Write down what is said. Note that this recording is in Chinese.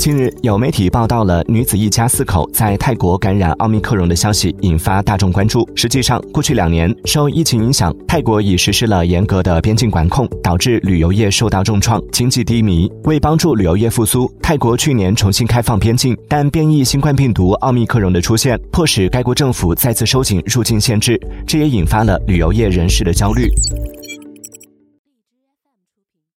近日有媒体报道了女子一家四口在泰国感染奥密克戎的消息引发大众关注。实际上过去两年受疫情影响泰国已实施了严格的边境管控导致旅游业受到重创经济低迷为帮助旅游业复苏泰国去年重新开放边境但变异新冠病毒奥密克戎的出现迫使该国政府再次收紧入境限制这也引发了旅游业人士的焦虑。